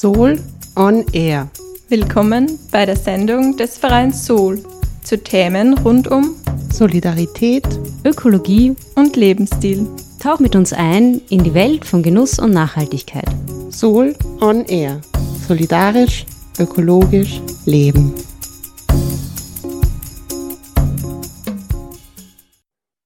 Soul on Air. Willkommen bei der Sendung des Vereins Soul zu Themen rund um Solidarität, Ökologie und Lebensstil. Tauch mit uns ein in die Welt von Genuss und Nachhaltigkeit. Soul on Air. Solidarisch, ökologisch, leben.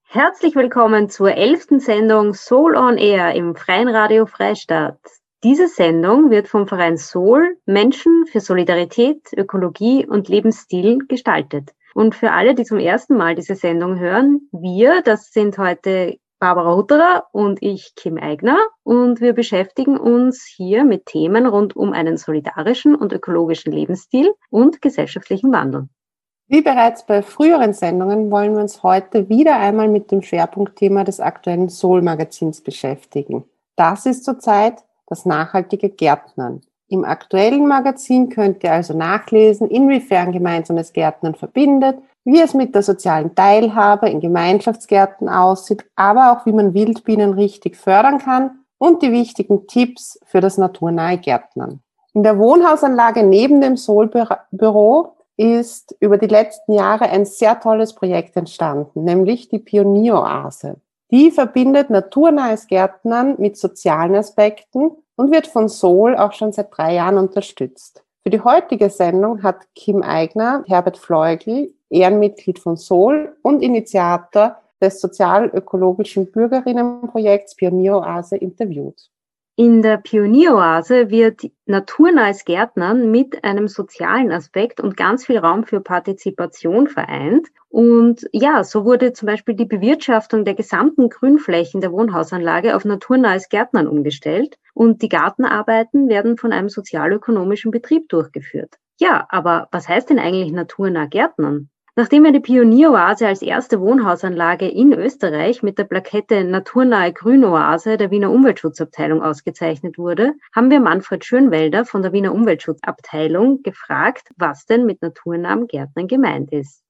Herzlich willkommen zur elften Sendung Soul on Air im Freien Radio Freistadt. Diese Sendung wird vom Verein Soul Menschen für Solidarität, Ökologie und Lebensstil gestaltet. Und für alle, die zum ersten Mal diese Sendung hören, wir, das sind heute Barbara Hutterer und ich, Kim Eigner. Und wir beschäftigen uns hier mit Themen rund um einen solidarischen und ökologischen Lebensstil und gesellschaftlichen Wandel. Wie bereits bei früheren Sendungen wollen wir uns heute wieder einmal mit dem Schwerpunktthema des aktuellen Soul-Magazins beschäftigen. Das ist zurzeit das nachhaltige Gärtnern. Im aktuellen Magazin könnt ihr also nachlesen, inwiefern gemeinsames Gärtnern verbindet, wie es mit der sozialen Teilhabe in Gemeinschaftsgärten aussieht, aber auch wie man Wildbienen richtig fördern kann und die wichtigen Tipps für das naturnahe Gärtnern. In der Wohnhausanlage neben dem Solbüro ist über die letzten Jahre ein sehr tolles Projekt entstanden, nämlich die Pionieroase. Die verbindet naturnahes Gärtnern mit sozialen Aspekten und wird von Sol auch schon seit drei Jahren unterstützt. Für die heutige Sendung hat Kim Eigner Herbert Fleugel, Ehrenmitglied von Sol und Initiator des sozial-ökologischen Bürgerinnenprojekts Pionieroase interviewt. In der Pionieroase wird naturnahes Gärtnern mit einem sozialen Aspekt und ganz viel Raum für Partizipation vereint. Und ja, so wurde zum Beispiel die Bewirtschaftung der gesamten Grünflächen der Wohnhausanlage auf naturnahes Gärtnern umgestellt und die Gartenarbeiten werden von einem sozialökonomischen Betrieb durchgeführt. Ja, aber was heißt denn eigentlich naturnah Gärtnern? Nachdem die Pionieroase als erste Wohnhausanlage in Österreich mit der Plakette Naturnahe Grünoase der Wiener Umweltschutzabteilung ausgezeichnet wurde, haben wir Manfred Schönwelder von der Wiener Umweltschutzabteilung gefragt, was denn mit naturnahem Gärtnern gemeint ist.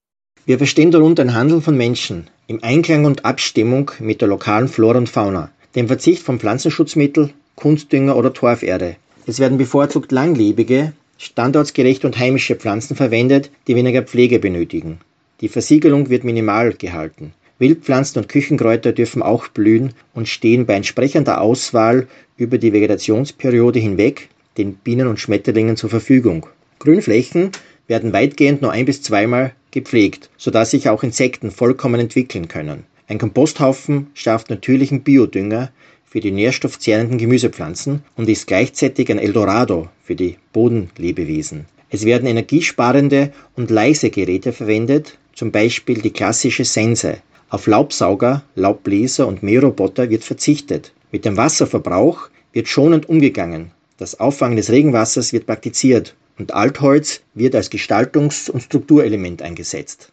Wir verstehen darunter ein Handeln von Menschen im Einklang und Abstimmung mit der lokalen Flora und Fauna, dem Verzicht von Pflanzenschutzmittel, Kunstdünger oder Torferde. Es werden bevorzugt langlebige, standortsgerechte und heimische Pflanzen verwendet, die weniger Pflege benötigen. Die Versiegelung wird minimal gehalten. Wildpflanzen und Küchenkräuter dürfen auch blühen und stehen bei entsprechender Auswahl über die Vegetationsperiode hinweg den Bienen und Schmetterlingen zur Verfügung. Grünflächen werden weitgehend nur ein bis zweimal gepflegt, sodass sich auch Insekten vollkommen entwickeln können. Ein Komposthaufen schafft natürlichen Biodünger, für die nährstoffzehrenden Gemüsepflanzen und ist gleichzeitig ein Eldorado für die Bodenlebewesen. Es werden energiesparende und leise Geräte verwendet, zum Beispiel die klassische Sense. Auf Laubsauger, Laubbläser und Mähroboter wird verzichtet. Mit dem Wasserverbrauch wird schonend umgegangen. Das Auffangen des Regenwassers wird praktiziert und Altholz wird als Gestaltungs- und Strukturelement eingesetzt.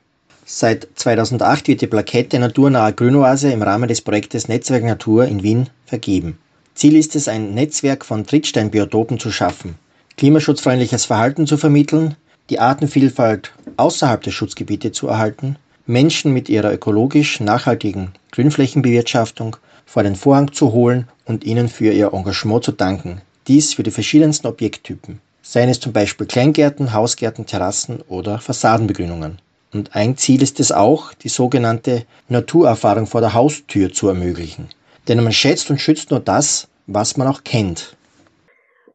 Seit 2008 wird die Plakette Naturnahe Grünoase im Rahmen des Projektes Netzwerk Natur in Wien vergeben. Ziel ist es, ein Netzwerk von Trittsteinbiotopen zu schaffen, klimaschutzfreundliches Verhalten zu vermitteln, die Artenvielfalt außerhalb der Schutzgebiete zu erhalten, Menschen mit ihrer ökologisch nachhaltigen Grünflächenbewirtschaftung vor den Vorhang zu holen und ihnen für ihr Engagement zu danken. Dies für die verschiedensten Objekttypen, seien es zum Beispiel Kleingärten, Hausgärten, Terrassen oder Fassadenbegrünungen. Und ein Ziel ist es auch, die sogenannte Naturerfahrung vor der Haustür zu ermöglichen. Denn man schätzt und schützt nur das, was man auch kennt.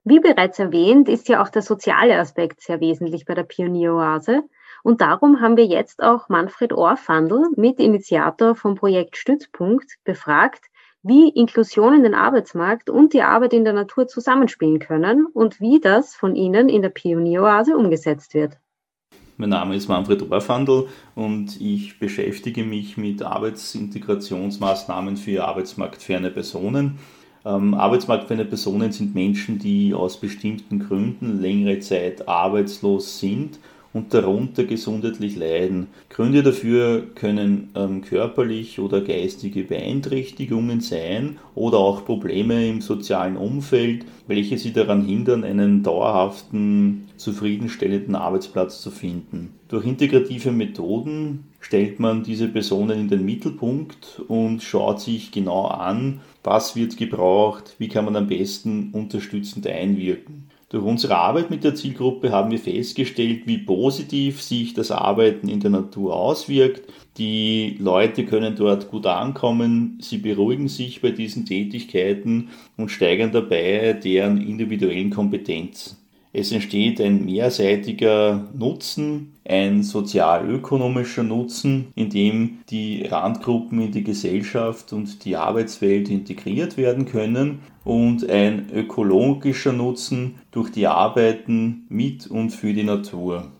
Wie bereits erwähnt, ist ja auch der soziale Aspekt sehr wesentlich bei der Pionieroase. Und darum haben wir jetzt auch Manfred Orfandl, Mitinitiator vom Projekt Stützpunkt, befragt, wie Inklusion in den Arbeitsmarkt und die Arbeit in der Natur zusammenspielen können und wie das von Ihnen in der Pionieroase umgesetzt wird. Mein Name ist Manfred Orfandl und ich beschäftige mich mit Arbeitsintegrationsmaßnahmen für arbeitsmarktferne Personen. Ähm, arbeitsmarktferne Personen sind Menschen, die aus bestimmten Gründen längere Zeit arbeitslos sind und darunter gesundheitlich leiden. Gründe dafür können ähm, körperlich oder geistige Beeinträchtigungen sein oder auch Probleme im sozialen Umfeld, welche sie daran hindern, einen dauerhaften, zufriedenstellenden Arbeitsplatz zu finden. Durch integrative Methoden stellt man diese Personen in den Mittelpunkt und schaut sich genau an, was wird gebraucht, wie kann man am besten unterstützend einwirken. Durch unsere Arbeit mit der Zielgruppe haben wir festgestellt, wie positiv sich das Arbeiten in der Natur auswirkt. Die Leute können dort gut ankommen, sie beruhigen sich bei diesen Tätigkeiten und steigern dabei deren individuellen Kompetenz. Es entsteht ein mehrseitiger Nutzen, ein sozial-ökonomischer Nutzen, in dem die Randgruppen in die Gesellschaft und die Arbeitswelt integriert werden können und ein ökologischer Nutzen durch die Arbeiten mit und für die Natur.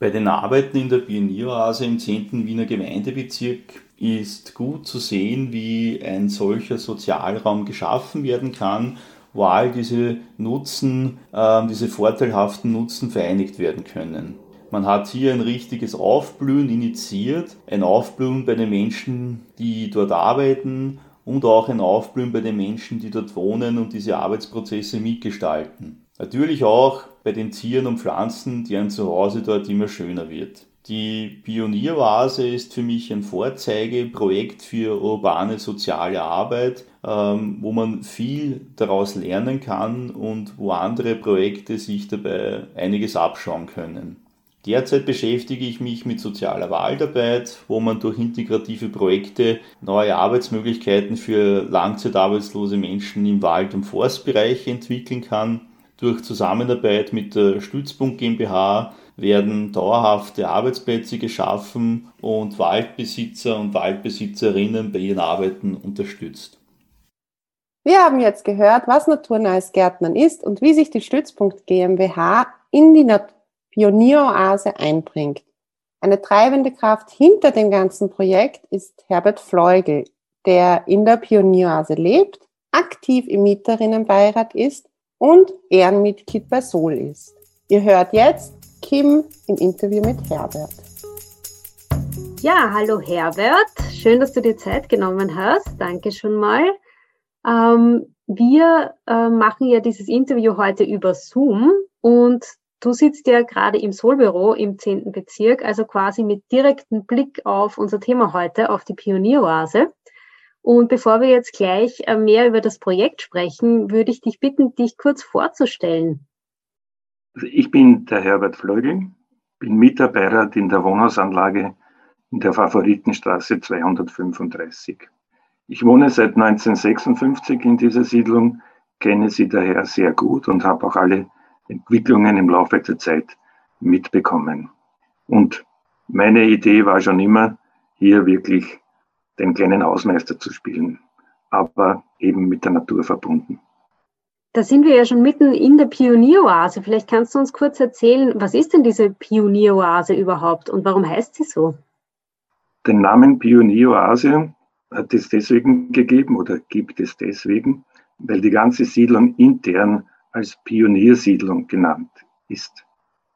Bei den Arbeiten in der Pionieroase im 10. Wiener Gemeindebezirk ist gut zu sehen, wie ein solcher Sozialraum geschaffen werden kann wo all diese Nutzen, äh, diese vorteilhaften Nutzen vereinigt werden können. Man hat hier ein richtiges Aufblühen initiiert, ein Aufblühen bei den Menschen, die dort arbeiten und auch ein Aufblühen bei den Menschen, die dort wohnen und diese Arbeitsprozesse mitgestalten. Natürlich auch bei den Tieren und Pflanzen, deren Zuhause dort immer schöner wird. Die Pioniervase ist für mich ein Vorzeigeprojekt für urbane soziale Arbeit, ähm, wo man viel daraus lernen kann und wo andere Projekte sich dabei einiges abschauen können. Derzeit beschäftige ich mich mit sozialer Waldarbeit, wo man durch integrative Projekte neue Arbeitsmöglichkeiten für langzeitarbeitslose Menschen im Wald- und Forstbereich entwickeln kann. Durch Zusammenarbeit mit der Stützpunkt GmbH werden dauerhafte Arbeitsplätze geschaffen und Waldbesitzer und Waldbesitzerinnen bei ihren Arbeiten unterstützt. Wir haben jetzt gehört, was naturnahes Gärtnern ist und wie sich die Stützpunkt GmbH in die Pionieroase einbringt. Eine treibende Kraft hinter dem ganzen Projekt ist Herbert Fleugel, der in der Pionieroase lebt, aktiv im Mieterinnenbeirat ist und Ehrenmitglied bei Sol ist. Ihr hört jetzt Kim im Interview mit Herbert. Ja, hallo Herbert. Schön, dass du dir Zeit genommen hast. Danke schon mal. Ähm, wir äh, machen ja dieses Interview heute über Zoom und du sitzt ja gerade im Solbüro im 10. Bezirk, also quasi mit direktem Blick auf unser Thema heute, auf die Pionieroase. Und bevor wir jetzt gleich äh, mehr über das Projekt sprechen, würde ich dich bitten, dich kurz vorzustellen. Also ich bin der Herbert Flögel, bin Mitarbeiter in der Wohnhausanlage in der Favoritenstraße 235. Ich wohne seit 1956 in dieser Siedlung, kenne sie daher sehr gut und habe auch alle Entwicklungen im Laufe der Zeit mitbekommen. Und meine Idee war schon immer, hier wirklich den kleinen Hausmeister zu spielen, aber eben mit der Natur verbunden. Da sind wir ja schon mitten in der Pionieroase. Vielleicht kannst du uns kurz erzählen, was ist denn diese Pionieroase überhaupt und warum heißt sie so? Den Namen Pionieroase hat es deswegen gegeben oder gibt es deswegen, weil die ganze Siedlung intern als Pioniersiedlung genannt ist.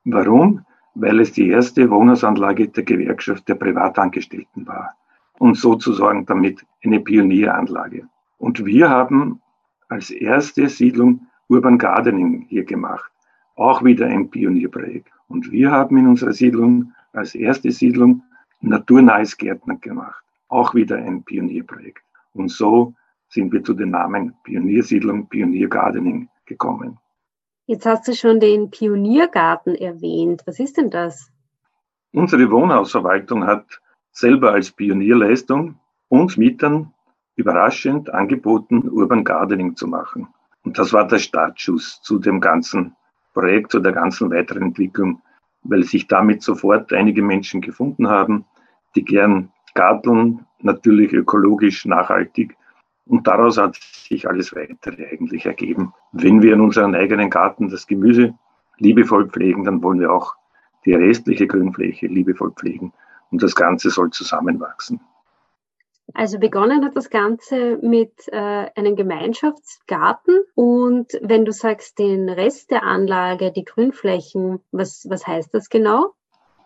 Warum? Weil es die erste Wohnhausanlage der Gewerkschaft der Privatangestellten war und sozusagen damit eine Pionieranlage. Und wir haben als erste Siedlung Urban Gardening hier gemacht. Auch wieder ein Pionierprojekt. Und wir haben in unserer Siedlung als erste Siedlung naturnahes Gärtner gemacht. Auch wieder ein Pionierprojekt. Und so sind wir zu den Namen Pioniersiedlung, Pioniergardening gekommen. Jetzt hast du schon den Pioniergarten erwähnt. Was ist denn das? Unsere Wohnhausverwaltung hat selber als Pionierleistung uns Mietern überraschend angeboten, Urban Gardening zu machen. Und das war der Startschuss zu dem ganzen Projekt, zu der ganzen weiteren Entwicklung, weil sich damit sofort einige Menschen gefunden haben, die gern garteln, natürlich ökologisch, nachhaltig. Und daraus hat sich alles weitere eigentlich ergeben. Wenn wir in unserem eigenen Garten das Gemüse liebevoll pflegen, dann wollen wir auch die restliche Grünfläche liebevoll pflegen. Und das Ganze soll zusammenwachsen. Also begonnen hat das Ganze mit äh, einem Gemeinschaftsgarten und wenn du sagst, den Rest der Anlage, die Grünflächen, was, was heißt das genau?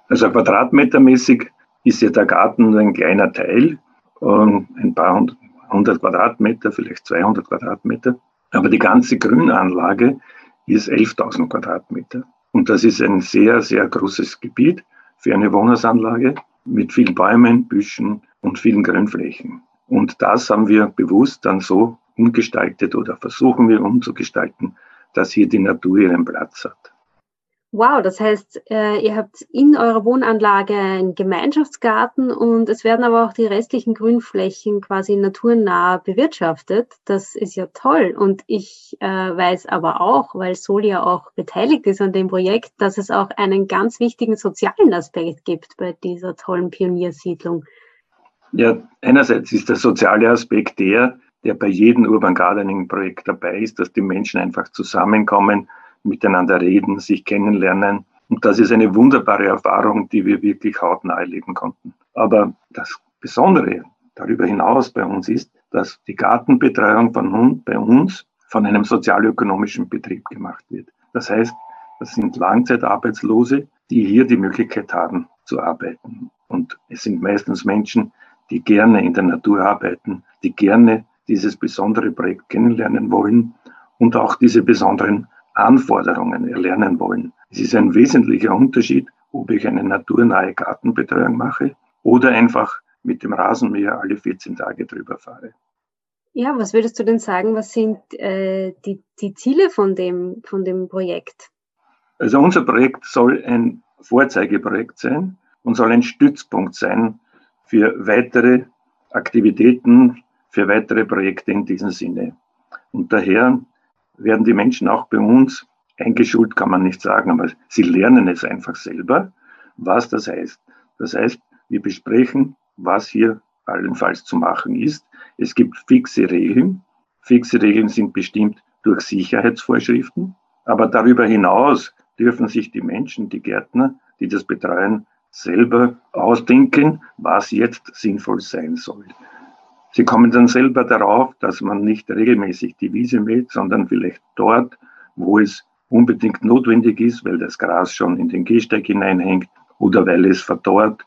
Also quadratmetermäßig ist ja der Garten nur ein kleiner Teil, ähm, ein paar hundert, hundert Quadratmeter, vielleicht 200 Quadratmeter. Aber die ganze Grünanlage ist 11.000 Quadratmeter. Und das ist ein sehr, sehr großes Gebiet für eine Wohnhausanlage mit vielen Bäumen, Büschen und vielen Grünflächen. Und das haben wir bewusst dann so umgestaltet oder versuchen wir umzugestalten, dass hier die Natur ihren Platz hat. Wow, das heißt, äh, ihr habt in eurer Wohnanlage einen Gemeinschaftsgarten und es werden aber auch die restlichen Grünflächen quasi naturnah bewirtschaftet. Das ist ja toll. Und ich äh, weiß aber auch, weil Sol ja auch beteiligt ist an dem Projekt, dass es auch einen ganz wichtigen sozialen Aspekt gibt bei dieser tollen Pioniersiedlung. Ja, einerseits ist der soziale Aspekt der, der bei jedem Urban Gardening Projekt dabei ist, dass die Menschen einfach zusammenkommen, miteinander reden, sich kennenlernen. Und das ist eine wunderbare Erfahrung, die wir wirklich hautnah erleben konnten. Aber das Besondere darüber hinaus bei uns ist, dass die Gartenbetreuung von uns, bei uns von einem sozialökonomischen Betrieb gemacht wird. Das heißt, das sind Langzeitarbeitslose, die hier die Möglichkeit haben zu arbeiten. Und es sind meistens Menschen, die gerne in der Natur arbeiten, die gerne dieses besondere Projekt kennenlernen wollen und auch diese besonderen Anforderungen erlernen wollen. Es ist ein wesentlicher Unterschied, ob ich eine naturnahe Gartenbetreuung mache oder einfach mit dem Rasenmäher alle 14 Tage drüber fahre. Ja, was würdest du denn sagen, was sind äh, die, die Ziele von dem, von dem Projekt? Also unser Projekt soll ein Vorzeigeprojekt sein und soll ein Stützpunkt sein für weitere Aktivitäten, für weitere Projekte in diesem Sinne. Und daher werden die Menschen auch bei uns eingeschult, kann man nicht sagen, aber sie lernen es einfach selber, was das heißt. Das heißt, wir besprechen, was hier allenfalls zu machen ist. Es gibt fixe Regeln. Fixe Regeln sind bestimmt durch Sicherheitsvorschriften. Aber darüber hinaus dürfen sich die Menschen, die Gärtner, die das betreuen, selber ausdenken, was jetzt sinnvoll sein soll. Sie kommen dann selber darauf, dass man nicht regelmäßig die Wiese mäht, sondern vielleicht dort, wo es unbedingt notwendig ist, weil das Gras schon in den Gehsteig hineinhängt oder weil es verdorrt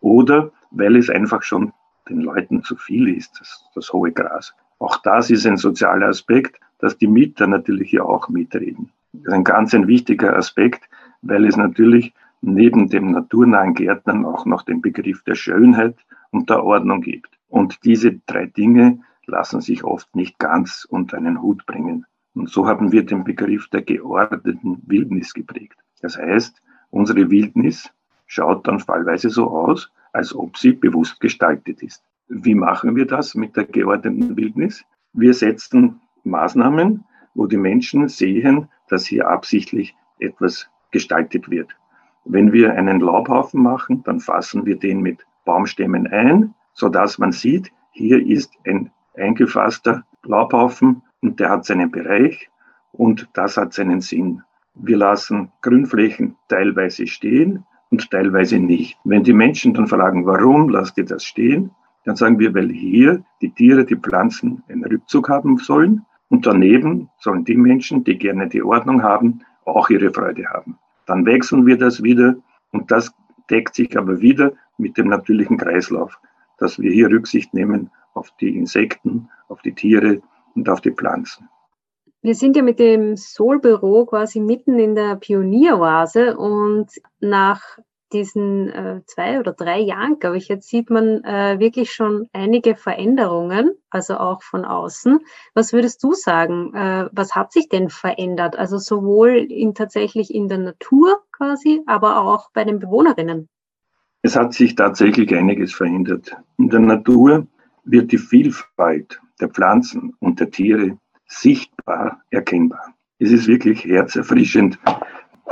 oder weil es einfach schon den Leuten zu viel ist, das, das hohe Gras. Auch das ist ein sozialer Aspekt, dass die Mieter natürlich hier auch mitreden. Das ist ein ganz ein wichtiger Aspekt, weil es natürlich neben dem naturnahen Gärtnern auch noch den Begriff der Schönheit und der Ordnung gibt. Und diese drei Dinge lassen sich oft nicht ganz unter einen Hut bringen. Und so haben wir den Begriff der geordneten Wildnis geprägt. Das heißt, unsere Wildnis schaut dann fallweise so aus, als ob sie bewusst gestaltet ist. Wie machen wir das mit der geordneten Wildnis? Wir setzen Maßnahmen, wo die Menschen sehen, dass hier absichtlich etwas gestaltet wird. Wenn wir einen Laubhaufen machen, dann fassen wir den mit Baumstämmen ein, so dass man sieht, hier ist ein eingefasster Laubhaufen und der hat seinen Bereich und das hat seinen Sinn. Wir lassen Grünflächen teilweise stehen und teilweise nicht. Wenn die Menschen dann fragen, warum lasst ihr das stehen, dann sagen wir, weil hier die Tiere, die Pflanzen einen Rückzug haben sollen und daneben sollen die Menschen, die gerne die Ordnung haben, auch ihre Freude haben. Dann wechseln wir das wieder und das deckt sich aber wieder mit dem natürlichen Kreislauf dass wir hier Rücksicht nehmen auf die Insekten, auf die Tiere und auf die Pflanzen. Wir sind ja mit dem Solbüro quasi mitten in der Pionieroase und nach diesen äh, zwei oder drei Jahren, glaube ich, jetzt sieht man äh, wirklich schon einige Veränderungen, also auch von außen. Was würdest du sagen? Äh, was hat sich denn verändert? Also sowohl in, tatsächlich in der Natur quasi, aber auch bei den Bewohnerinnen? Es hat sich tatsächlich einiges verändert. In der Natur wird die Vielfalt der Pflanzen und der Tiere sichtbar erkennbar. Es ist wirklich herzerfrischend,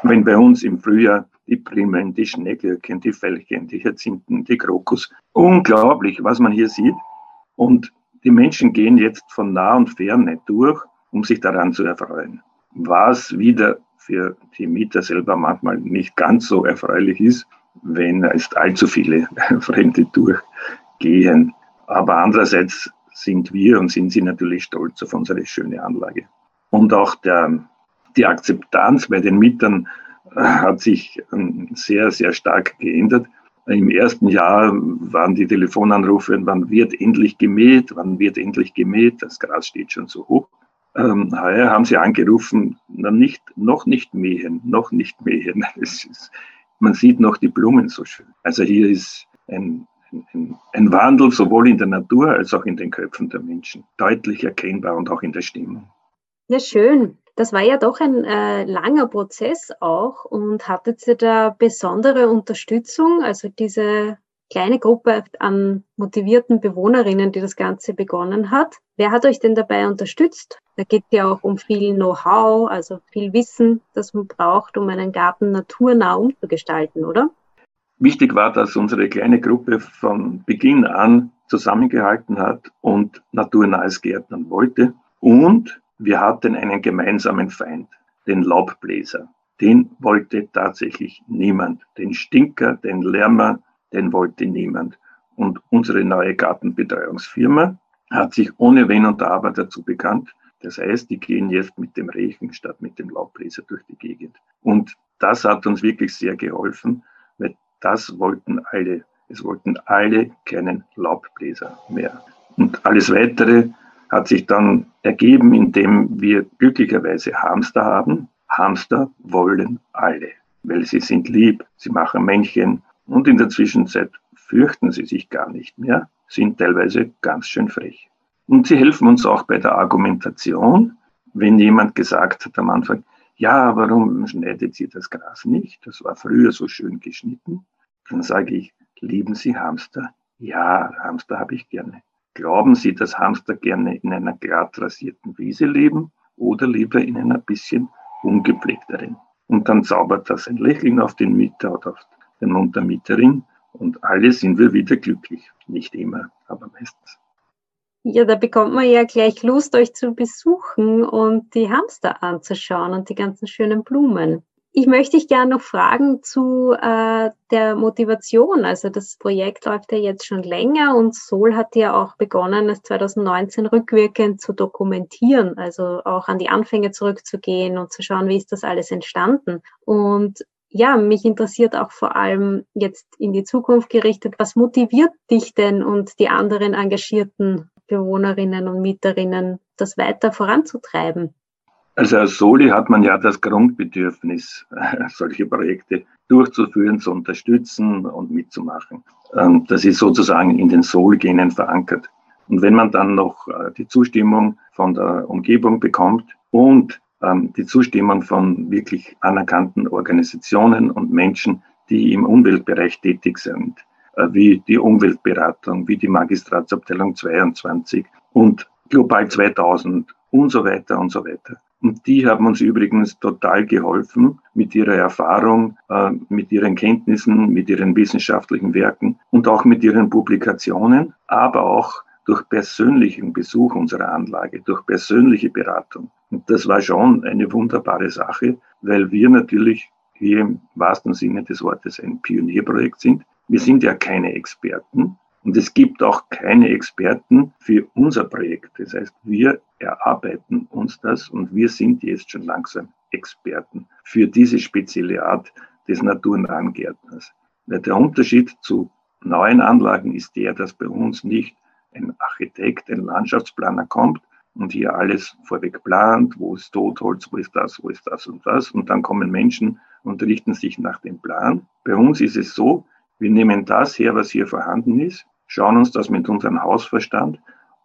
wenn bei uns im Frühjahr die Primeln, die Schneeglöckchen, die Veilchen, die Hyazinthen, die Krokus, unglaublich, was man hier sieht. Und die Menschen gehen jetzt von nah und fern durch, um sich daran zu erfreuen. Was wieder für die Mieter selber manchmal nicht ganz so erfreulich ist, wenn es allzu viele Fremde durchgehen. Aber andererseits sind wir und sind sie natürlich stolz auf unsere schöne Anlage. Und auch der, die Akzeptanz bei den Mietern äh, hat sich ähm, sehr, sehr stark geändert. Im ersten Jahr waren die Telefonanrufe, wann wird endlich gemäht, wann wird endlich gemäht, das Gras steht schon so hoch. Ähm, heuer haben sie angerufen, na nicht, noch nicht mähen, noch nicht mähen. Ist, man sieht noch die Blumen so schön. Also hier ist ein, ein, ein Wandel sowohl in der Natur als auch in den Köpfen der Menschen deutlich erkennbar und auch in der Stimmung. Ja, schön. Das war ja doch ein äh, langer Prozess auch und hattet ihr da besondere Unterstützung, also diese kleine Gruppe an motivierten Bewohnerinnen, die das Ganze begonnen hat. Wer hat euch denn dabei unterstützt? Da geht es ja auch um viel Know-how, also viel Wissen, das man braucht, um einen Garten naturnah umzugestalten, oder? Wichtig war, dass unsere kleine Gruppe von Beginn an zusammengehalten hat und naturnahes Gärtnern wollte. Und wir hatten einen gemeinsamen Feind, den Laubbläser. Den wollte tatsächlich niemand. Den Stinker, den Lärmer, den wollte niemand. Und unsere neue Gartenbetreuungsfirma hat sich ohne Wenn und Aber dazu bekannt. Das heißt, die gehen jetzt mit dem Regen statt mit dem Laubbläser durch die Gegend. Und das hat uns wirklich sehr geholfen, weil das wollten alle. Es wollten alle keinen Laubbläser mehr. Und alles weitere hat sich dann ergeben, indem wir glücklicherweise Hamster haben. Hamster wollen alle, weil sie sind lieb, sie machen Männchen und in der Zwischenzeit fürchten sie sich gar nicht mehr, sind teilweise ganz schön frech. Und sie helfen uns auch bei der Argumentation, wenn jemand gesagt hat am Anfang, ja, warum schneidet sie das Gras nicht? Das war früher so schön geschnitten. Dann sage ich, lieben Sie Hamster? Ja, Hamster habe ich gerne. Glauben Sie, dass Hamster gerne in einer glatt rasierten Wiese leben oder lieber in einer bisschen ungepflegteren? Und dann zaubert das ein Lächeln auf den Mieter oder auf den Mund der Mieterin und alle sind wir wieder glücklich. Nicht immer, aber meistens. Ja, da bekommt man ja gleich Lust, euch zu besuchen und die Hamster anzuschauen und die ganzen schönen Blumen. Ich möchte dich gerne noch fragen zu äh, der Motivation. Also das Projekt läuft ja jetzt schon länger und Sol hat ja auch begonnen, es 2019 rückwirkend zu dokumentieren, also auch an die Anfänge zurückzugehen und zu schauen, wie ist das alles entstanden. Und ja, mich interessiert auch vor allem jetzt in die Zukunft gerichtet, was motiviert dich denn und die anderen engagierten Bewohnerinnen und Mieterinnen, das weiter voranzutreiben? Also als Soli hat man ja das Grundbedürfnis, solche Projekte durchzuführen, zu unterstützen und mitzumachen. Das ist sozusagen in den Soul-Genen verankert. Und wenn man dann noch äh, die Zustimmung von der Umgebung bekommt und ähm, die Zustimmung von wirklich anerkannten Organisationen und Menschen, die im Umweltbereich tätig sind, äh, wie die Umweltberatung, wie die Magistratsabteilung 22 und Global 2000 und so weiter und so weiter. Und die haben uns übrigens total geholfen mit ihrer Erfahrung, äh, mit ihren Kenntnissen, mit ihren wissenschaftlichen Werken und auch mit ihren Publikationen, aber auch durch persönlichen Besuch unserer Anlage, durch persönliche Beratung. Und das war schon eine wunderbare Sache, weil wir natürlich hier im wahrsten Sinne des Wortes ein Pionierprojekt sind. Wir sind ja keine Experten, und es gibt auch keine Experten für unser Projekt. Das heißt, wir erarbeiten uns das und wir sind jetzt schon langsam Experten für diese spezielle Art des naturnahen Gärtners. Der Unterschied zu neuen Anlagen ist der, dass bei uns nicht ein Architekt, ein Landschaftsplaner kommt und hier alles vorweg plant, wo ist Totholz, wo ist das, wo ist das und das. Und dann kommen Menschen und richten sich nach dem Plan. Bei uns ist es so, wir nehmen das her, was hier vorhanden ist, schauen uns das mit unserem Hausverstand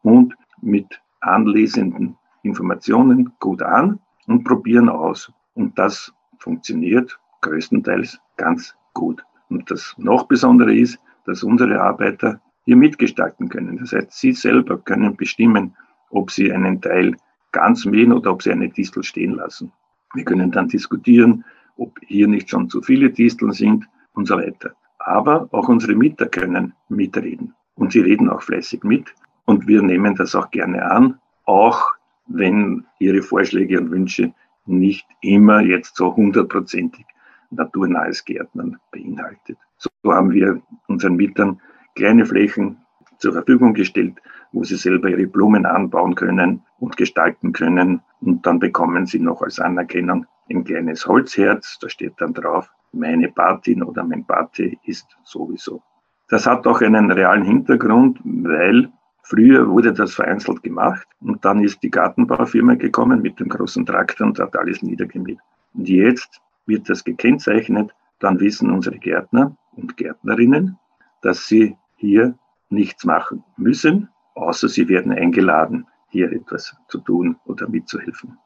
und mit anlesenden Informationen gut an und probieren aus. Und das funktioniert größtenteils ganz gut. Und das noch Besondere ist, dass unsere Arbeiter hier mitgestalten können. Das heißt, sie selber können bestimmen, ob sie einen Teil ganz mähen oder ob sie eine Distel stehen lassen. Wir können dann diskutieren, ob hier nicht schon zu viele Disteln sind und so weiter. Aber auch unsere Mieter können mitreden. Und sie reden auch fleißig mit. Und wir nehmen das auch gerne an, auch wenn ihre Vorschläge und Wünsche nicht immer jetzt so hundertprozentig naturnahes Gärtnern beinhaltet. So haben wir unseren Mietern kleine Flächen zur Verfügung gestellt, wo sie selber ihre Blumen anbauen können und gestalten können. Und dann bekommen sie noch als Anerkennung ein kleines Holzherz. Da steht dann drauf, meine Patin oder mein Pate ist sowieso. Das hat auch einen realen Hintergrund, weil früher wurde das vereinzelt gemacht und dann ist die Gartenbaufirma gekommen mit dem großen Traktor und hat alles niedergemäht. Und jetzt wird das gekennzeichnet, dann wissen unsere Gärtner und Gärtnerinnen, dass sie hier nichts machen müssen, außer sie werden eingeladen, hier etwas zu tun oder mitzuhelfen.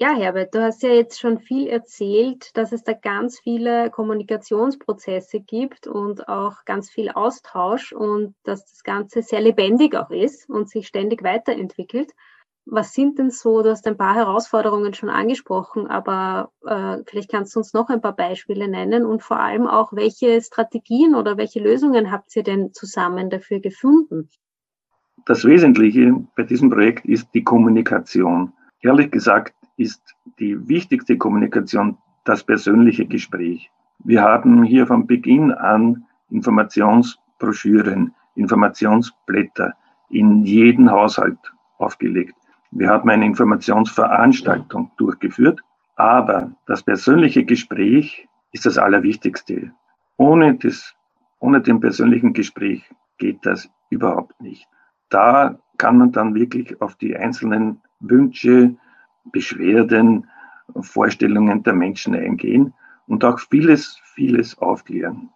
Ja, Herbert, du hast ja jetzt schon viel erzählt, dass es da ganz viele Kommunikationsprozesse gibt und auch ganz viel Austausch und dass das Ganze sehr lebendig auch ist und sich ständig weiterentwickelt. Was sind denn so, du hast ein paar Herausforderungen schon angesprochen, aber äh, vielleicht kannst du uns noch ein paar Beispiele nennen und vor allem auch, welche Strategien oder welche Lösungen habt ihr denn zusammen dafür gefunden? Das Wesentliche bei diesem Projekt ist die Kommunikation. Ehrlich gesagt ist die wichtigste Kommunikation das persönliche Gespräch. Wir haben hier von Beginn an Informationsbroschüren, Informationsblätter in jeden Haushalt aufgelegt. Wir haben eine Informationsveranstaltung durchgeführt, aber das persönliche Gespräch ist das Allerwichtigste. Ohne, das, ohne den persönlichen Gespräch geht das überhaupt nicht. Da kann man dann wirklich auf die einzelnen Wünsche, Beschwerden, Vorstellungen der Menschen eingehen und auch vieles, vieles aufklären.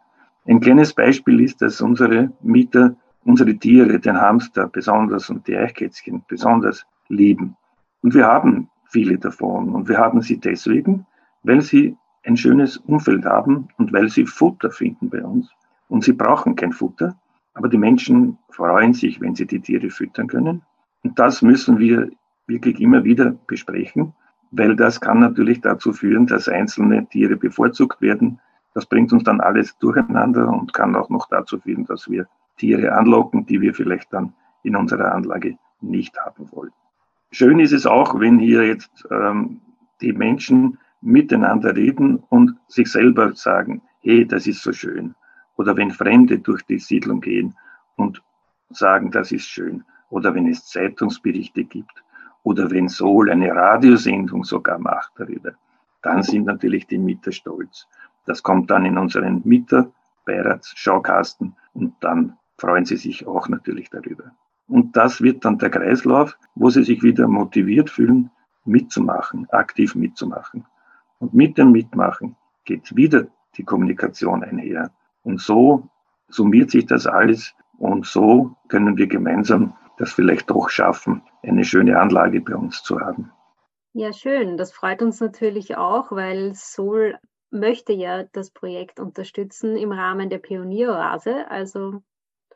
Ein kleines Beispiel ist, dass unsere Mieter unsere Tiere, den Hamster besonders und die Eichkätzchen besonders lieben. Und wir haben viele davon. Und wir haben sie deswegen, weil sie ein schönes Umfeld haben und weil sie Futter finden bei uns. Und sie brauchen kein Futter, aber die Menschen freuen sich, wenn sie die Tiere füttern können. Und das müssen wir wirklich immer wieder besprechen, weil das kann natürlich dazu führen, dass einzelne Tiere bevorzugt werden. Das bringt uns dann alles durcheinander und kann auch noch dazu führen, dass wir Tiere anlocken, die wir vielleicht dann in unserer Anlage nicht haben wollen. Schön ist es auch, wenn hier jetzt ähm, die Menschen miteinander reden und sich selber sagen, hey, das ist so schön. Oder wenn Fremde durch die Siedlung gehen und sagen, das ist schön. Oder wenn es Zeitungsberichte gibt. Oder wenn Sol eine Radiosendung sogar macht darüber. Dann sind natürlich die Mieter stolz. Das kommt dann in unseren Mieterbeiratsschaukasten und dann freuen sie sich auch natürlich darüber. Und das wird dann der Kreislauf, wo sie sich wieder motiviert fühlen, mitzumachen, aktiv mitzumachen. Und mit dem Mitmachen geht wieder die Kommunikation einher. Und so summiert sich das alles und so können wir gemeinsam das vielleicht doch schaffen, eine schöne Anlage bei uns zu haben. Ja, schön. Das freut uns natürlich auch, weil Sol möchte ja das Projekt unterstützen im Rahmen der Pionieroase. Also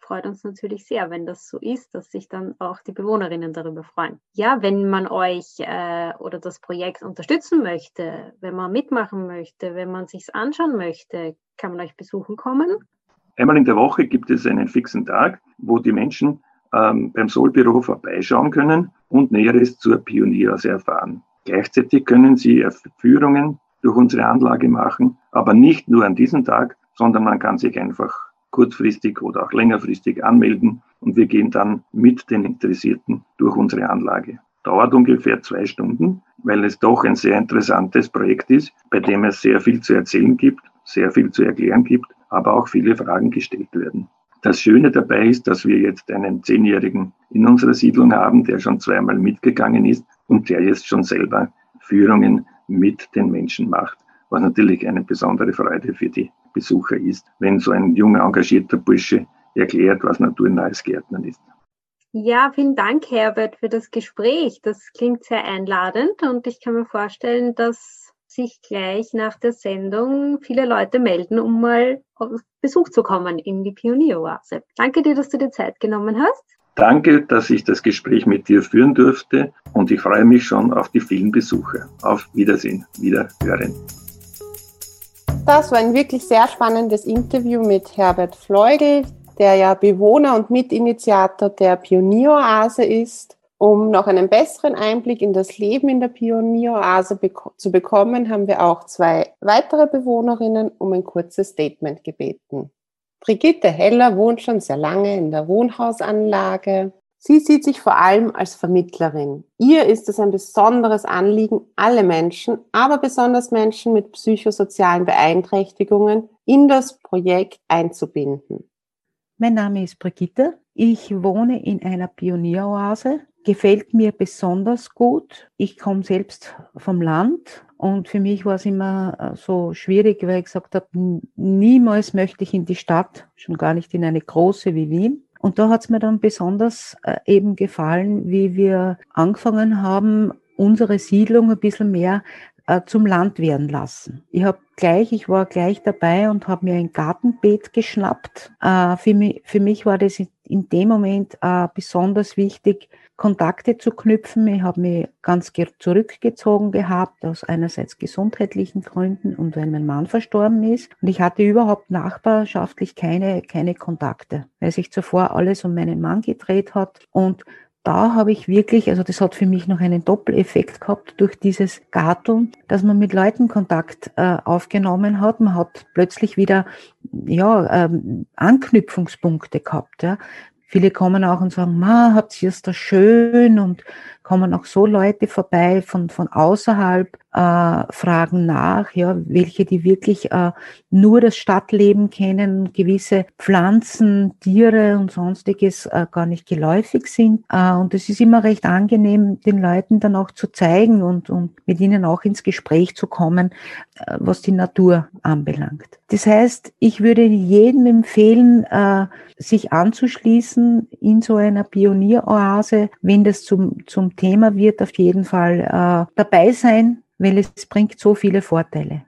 freut uns natürlich sehr, wenn das so ist, dass sich dann auch die Bewohnerinnen darüber freuen. Ja, wenn man euch äh, oder das Projekt unterstützen möchte, wenn man mitmachen möchte, wenn man sich anschauen möchte, kann man euch besuchen kommen. Einmal in der Woche gibt es einen fixen Tag, wo die Menschen ähm, beim Solbüro vorbeischauen können und Näheres zur Pionierhase erfahren. Gleichzeitig können sie Führungen durch unsere Anlage machen, aber nicht nur an diesem Tag, sondern man kann sich einfach kurzfristig oder auch längerfristig anmelden und wir gehen dann mit den Interessierten durch unsere Anlage. Dauert ungefähr zwei Stunden, weil es doch ein sehr interessantes Projekt ist, bei dem es sehr viel zu erzählen gibt, sehr viel zu erklären gibt, aber auch viele Fragen gestellt werden. Das Schöne dabei ist, dass wir jetzt einen Zehnjährigen in unserer Siedlung haben, der schon zweimal mitgegangen ist und der jetzt schon selber Führungen mit den Menschen macht, was natürlich eine besondere Freude für die Besucher ist, wenn so ein junger, engagierter Bursche erklärt, was naturnahes Gärtnern ist. Ja, vielen Dank, Herbert, für das Gespräch. Das klingt sehr einladend und ich kann mir vorstellen, dass sich gleich nach der Sendung viele Leute melden, um mal auf Besuch zu kommen in die Pionieroase. Danke dir, dass du dir Zeit genommen hast. Danke, dass ich das Gespräch mit dir führen durfte und ich freue mich schon auf die vielen Besucher. Auf Wiedersehen, Wiederhören. Das war ein wirklich sehr spannendes Interview mit Herbert Fleugel, der ja Bewohner und Mitinitiator der Pionieroase ist. Um noch einen besseren Einblick in das Leben in der Pionieroase bek zu bekommen, haben wir auch zwei weitere Bewohnerinnen um ein kurzes Statement gebeten. Brigitte Heller wohnt schon sehr lange in der Wohnhausanlage. Sie sieht sich vor allem als Vermittlerin. Ihr ist es ein besonderes Anliegen, alle Menschen, aber besonders Menschen mit psychosozialen Beeinträchtigungen in das Projekt einzubinden. Mein Name ist Brigitte. Ich wohne in einer Pionieroase. Gefällt mir besonders gut. Ich komme selbst vom Land und für mich war es immer äh, so schwierig, weil ich gesagt habe, niemals möchte ich in die Stadt, schon gar nicht in eine große wie Wien. Und da hat es mir dann besonders äh, eben gefallen, wie wir angefangen haben, unsere Siedlung ein bisschen mehr äh, zum Land werden lassen. Ich habe gleich, ich war gleich dabei und habe mir ein Gartenbeet geschnappt. Für, mich, für mich war das in dem Moment besonders wichtig, Kontakte zu knüpfen. Ich habe mich ganz zurückgezogen gehabt, aus einerseits gesundheitlichen Gründen und weil mein Mann verstorben ist. Und ich hatte überhaupt nachbarschaftlich keine, keine Kontakte, weil sich zuvor alles um meinen Mann gedreht hat. Und da habe ich wirklich, also das hat für mich noch einen Doppeleffekt gehabt durch dieses Garteln, dass man mit Leuten Kontakt äh, aufgenommen hat. Man hat plötzlich wieder ja, ähm, Anknüpfungspunkte gehabt. Ja. Viele kommen auch und sagen, ma, habt ihr es da schön und kommen auch so Leute vorbei von, von außerhalb, äh, fragen nach, ja, welche, die wirklich äh, nur das Stadtleben kennen, gewisse Pflanzen, Tiere und sonstiges äh, gar nicht geläufig sind. Äh, und es ist immer recht angenehm, den Leuten dann auch zu zeigen und, und mit ihnen auch ins Gespräch zu kommen, äh, was die Natur anbelangt. Das heißt, ich würde jedem empfehlen, äh, sich anzuschließen in so einer Pionieroase, wenn das zum, zum Thema wird, auf jeden Fall äh, dabei sein, weil es bringt so viele Vorteile.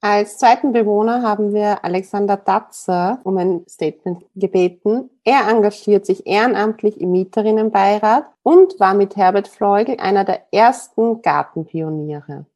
Als zweiten Bewohner haben wir Alexander Datzer um ein Statement gebeten. Er engagiert sich ehrenamtlich im Mieterinnenbeirat und war mit Herbert Fleugel einer der ersten Gartenpioniere.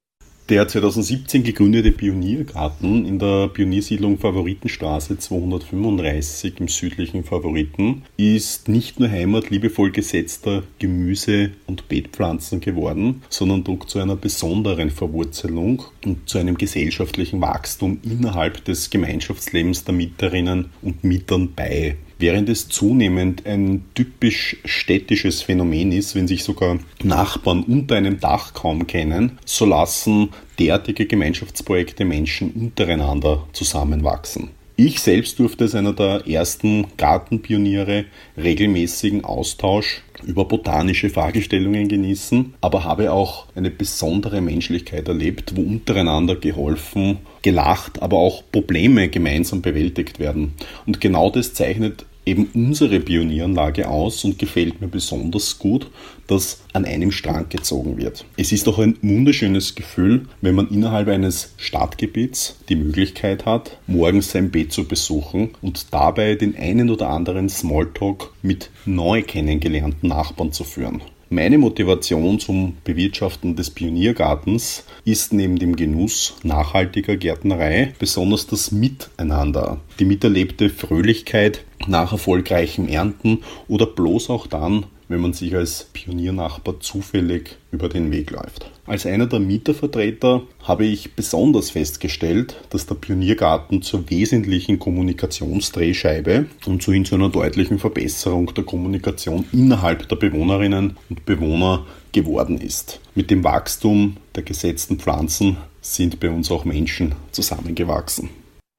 Der 2017 gegründete Pioniergarten in der Pioniersiedlung Favoritenstraße 235 im südlichen Favoriten ist nicht nur Heimat liebevoll gesetzter Gemüse- und Beetpflanzen geworden, sondern trug zu einer besonderen Verwurzelung und zu einem gesellschaftlichen Wachstum innerhalb des Gemeinschaftslebens der Mieterinnen und Mietern bei. Während es zunehmend ein typisch städtisches Phänomen ist, wenn sich sogar Nachbarn unter einem Dach kaum kennen, so lassen derartige Gemeinschaftsprojekte Menschen untereinander zusammenwachsen. Ich selbst durfte als einer der ersten Gartenpioniere regelmäßigen Austausch über botanische Fragestellungen genießen, aber habe auch eine besondere Menschlichkeit erlebt, wo untereinander geholfen, gelacht, aber auch Probleme gemeinsam bewältigt werden. Und genau das zeichnet eben unsere Pionieranlage aus und gefällt mir besonders gut, dass an einem Strang gezogen wird. Es ist auch ein wunderschönes Gefühl, wenn man innerhalb eines Stadtgebiets die Möglichkeit hat, morgens sein Bett zu besuchen und dabei den einen oder anderen Smalltalk mit neu kennengelernten Nachbarn zu führen. Meine Motivation zum Bewirtschaften des Pioniergartens ist neben dem Genuss nachhaltiger Gärtnerei besonders das Miteinander, die miterlebte Fröhlichkeit nach erfolgreichem Ernten oder bloß auch dann, wenn man sich als Pioniernachbar zufällig über den Weg läuft. Als einer der Mietervertreter habe ich besonders festgestellt, dass der Pioniergarten zur wesentlichen Kommunikationsdrehscheibe und so hin zu einer deutlichen Verbesserung der Kommunikation innerhalb der Bewohnerinnen und Bewohner geworden ist. Mit dem Wachstum der gesetzten Pflanzen sind bei uns auch Menschen zusammengewachsen.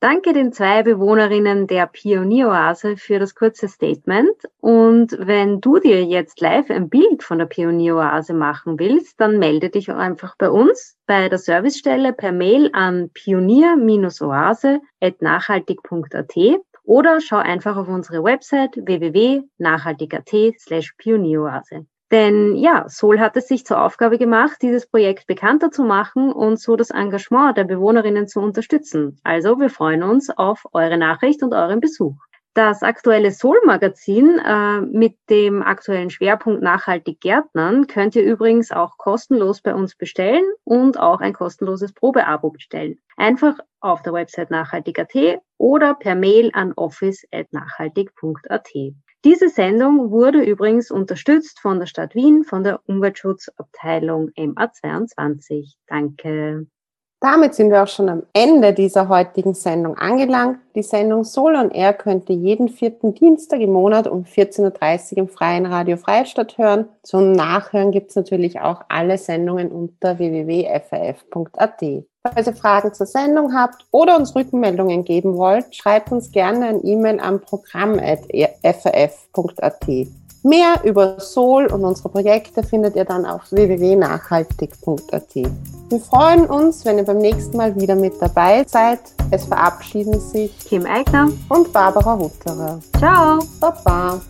Danke den zwei Bewohnerinnen der Pionieroase für das kurze Statement. Und wenn du dir jetzt live ein Bild von der Pionieroase machen willst, dann melde dich einfach bei uns bei der Servicestelle per Mail an pionier-oase.nachhaltig.at oder schau einfach auf unsere Website www.nachhaltig.at slash pionieroase. Denn ja, Sol hat es sich zur Aufgabe gemacht, dieses Projekt bekannter zu machen und so das Engagement der Bewohnerinnen zu unterstützen. Also wir freuen uns auf eure Nachricht und euren Besuch. Das aktuelle Sol-Magazin äh, mit dem aktuellen Schwerpunkt Nachhaltig Gärtnern könnt ihr übrigens auch kostenlos bei uns bestellen und auch ein kostenloses Probeabo bestellen. Einfach auf der Website nachhaltig.at oder per Mail an office.nachhaltig.at. Diese Sendung wurde übrigens unterstützt von der Stadt Wien, von der Umweltschutzabteilung MA22. Danke. Damit sind wir auch schon am Ende dieser heutigen Sendung angelangt. Die Sendung Soul on Air könnt ihr jeden vierten Dienstag im Monat um 14.30 Uhr im Freien Radio Freistadt hören. Zum Nachhören gibt es natürlich auch alle Sendungen unter www.faf.at. Falls ihr Fragen zur Sendung habt oder uns Rückmeldungen geben wollt, schreibt uns gerne ein E-Mail am programm.faf.at. Mehr über Sol und unsere Projekte findet ihr dann auf www.nachhaltig.at. Wir freuen uns, wenn ihr beim nächsten Mal wieder mit dabei seid. Es verabschieden sich Kim Eigner und Barbara Hutterer. Ciao. Baba.